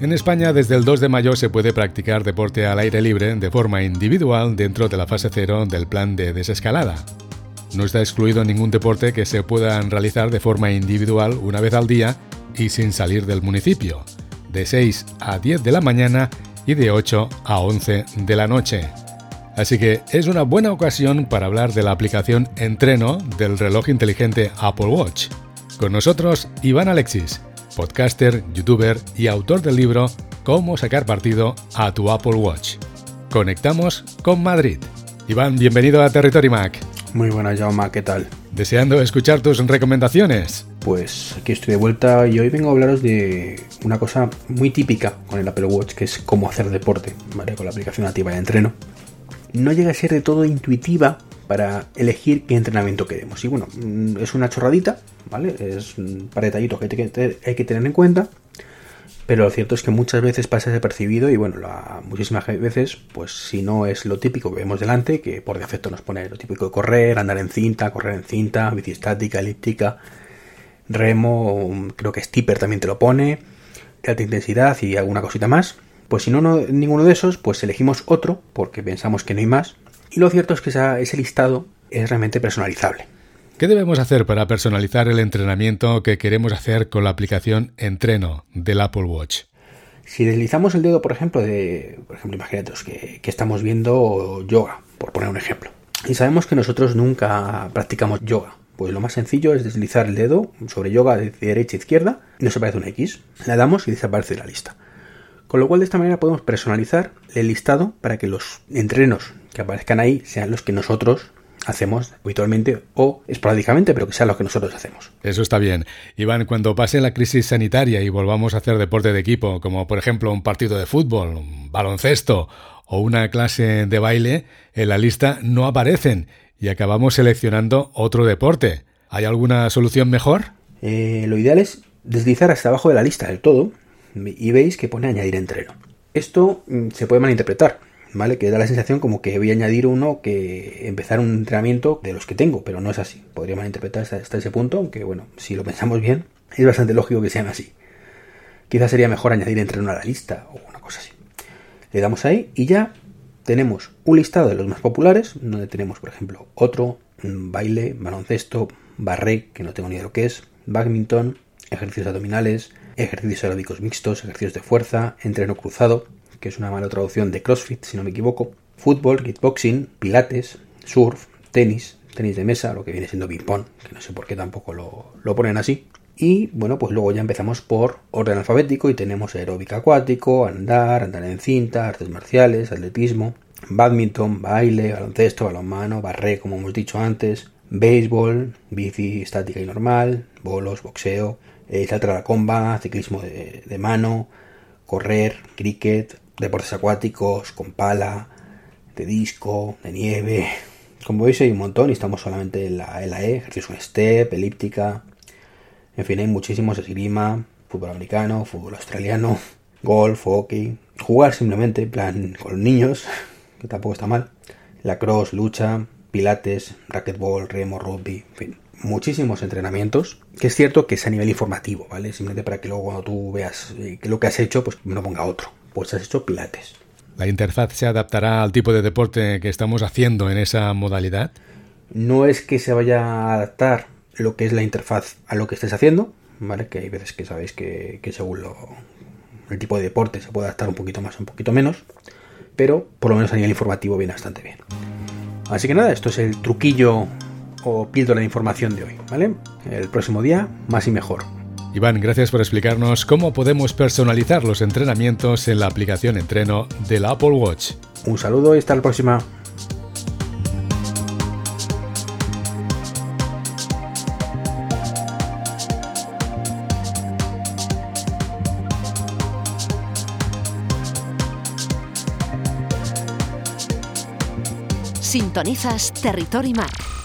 En España, desde el 2 de mayo se puede practicar deporte al aire libre de forma individual dentro de la fase cero del plan de desescalada. No está excluido ningún deporte que se puedan realizar de forma individual una vez al día y sin salir del municipio, de 6 a 10 de la mañana y de 8 a 11 de la noche. Así que es una buena ocasión para hablar de la aplicación Entreno del reloj inteligente Apple Watch. Con nosotros, Iván Alexis podcaster, youtuber y autor del libro Cómo sacar partido a tu Apple Watch. Conectamos con Madrid. Iván, bienvenido a Territory Mac. Muy buena, Jaume, ¿qué tal? Deseando escuchar tus recomendaciones. Pues aquí estoy de vuelta y hoy vengo a hablaros de una cosa muy típica con el Apple Watch, que es cómo hacer deporte, ¿vale? Con la aplicación nativa de entreno. No llega a ser de todo intuitiva para elegir qué entrenamiento queremos. Y bueno, mm, es una chorradita, ¿vale? Es un par de detallitos que hay que tener en cuenta. Pero lo cierto es que muchas veces pasa desapercibido y bueno, muchísimas veces, pues si no es lo típico que vemos delante, que por defecto nos pone lo típico de correr, andar en cinta, correr en cinta, bici estática, elíptica, remo, creo que Stipper también te lo pone, de alta intensidad y alguna cosita más. Pues si no, no ninguno de esos, pues elegimos otro porque pensamos que no hay más y lo cierto es que ese listado es realmente personalizable. ¿Qué debemos hacer para personalizar el entrenamiento que queremos hacer con la aplicación Entreno del Apple Watch? Si deslizamos el dedo, por ejemplo, de, por ejemplo, imagínate que, que estamos viendo yoga, por poner un ejemplo, y sabemos que nosotros nunca practicamos yoga, pues lo más sencillo es deslizar el dedo sobre yoga de derecha a izquierda y nos aparece una X. La damos y desaparece de la lista. Con lo cual de esta manera podemos personalizar el listado para que los entrenos que aparezcan ahí sean los que nosotros hacemos habitualmente o esporádicamente, pero que sean los que nosotros hacemos. Eso está bien. Iván, cuando pase la crisis sanitaria y volvamos a hacer deporte de equipo, como por ejemplo un partido de fútbol, un baloncesto o una clase de baile, en la lista no aparecen y acabamos seleccionando otro deporte. ¿Hay alguna solución mejor? Eh, lo ideal es deslizar hasta abajo de la lista del todo y veis que pone añadir entreno. Esto mm, se puede malinterpretar, ¿vale? Que da la sensación como que voy a añadir uno que empezar un entrenamiento de los que tengo, pero no es así. Podría malinterpretar hasta, ese punto, aunque bueno, si lo pensamos bien, es bastante lógico que sean así. Quizás sería mejor añadir entreno a la lista o una cosa así. Le damos ahí y ya tenemos un listado de los más populares, donde tenemos, por ejemplo, otro, baile, baloncesto, barré, que no tengo ni idea de lo que es, badminton, ejercicios abdominales, ejercicios aeróbicos mixtos, ejercicios de fuerza, entreno cruzado, que es una mala traducción de CrossFit, si no me equivoco, fútbol, kickboxing, pilates, surf, tenis, tenis de mesa, lo que viene siendo ping-pong, que no sé por qué tampoco lo, ponen así. Y bueno, pues luego ya empezamos por orden alfabético y tenemos aeróbica acuático, andar, andar en cinta, artes marciales, atletismo, badminton, baile, baloncesto, balonmano, barré, como hemos dicho antes, béisbol, bici estática y normal, bolos, boxeo, eh, saltar a la comba, ciclismo de, mano, correr, cricket, deportes acuáticos, con pala, de disco, de nieve. Como veis hay un montón y estamos solamente en la, en la E, ejercicio step, elíptica. En fin, hay muchísimos, esgrima, fútbol americano, fútbol australiano, golf, hockey. Jugar simplemente, en plan, con niños, que tampoco está mal. Lacrosse, lucha, pilates, racquetball, remo, rugby, en fin muchísimos entrenamientos, que es cierto que es a nivel informativo, ¿vale? Simplemente para que luego cuando tú veas eh, lo que has hecho, pues no ponga otro. Pues has hecho pilates. ¿La interfaz se adaptará al tipo de deporte que estamos haciendo en esa modalidad? No es que se vaya a adaptar lo que es la interfaz a lo que estés haciendo, ¿vale? Que hay veces que sabéis que, según lo, el tipo de deporte se puede adaptar un poquito más o un poquito menos, pero por lo menos a nivel informativo viene bastante bien. Así que nada, esto es el truquillo o píldora de información de hoy, ¿vale? El próximo día, más y mejor. Iván, gracias por explicarnos cómo podemos personalizar los entrenamientos en la aplicación Entreno del Apple Watch. Un saludo y hasta la próxima. Sintonizas Territory Mac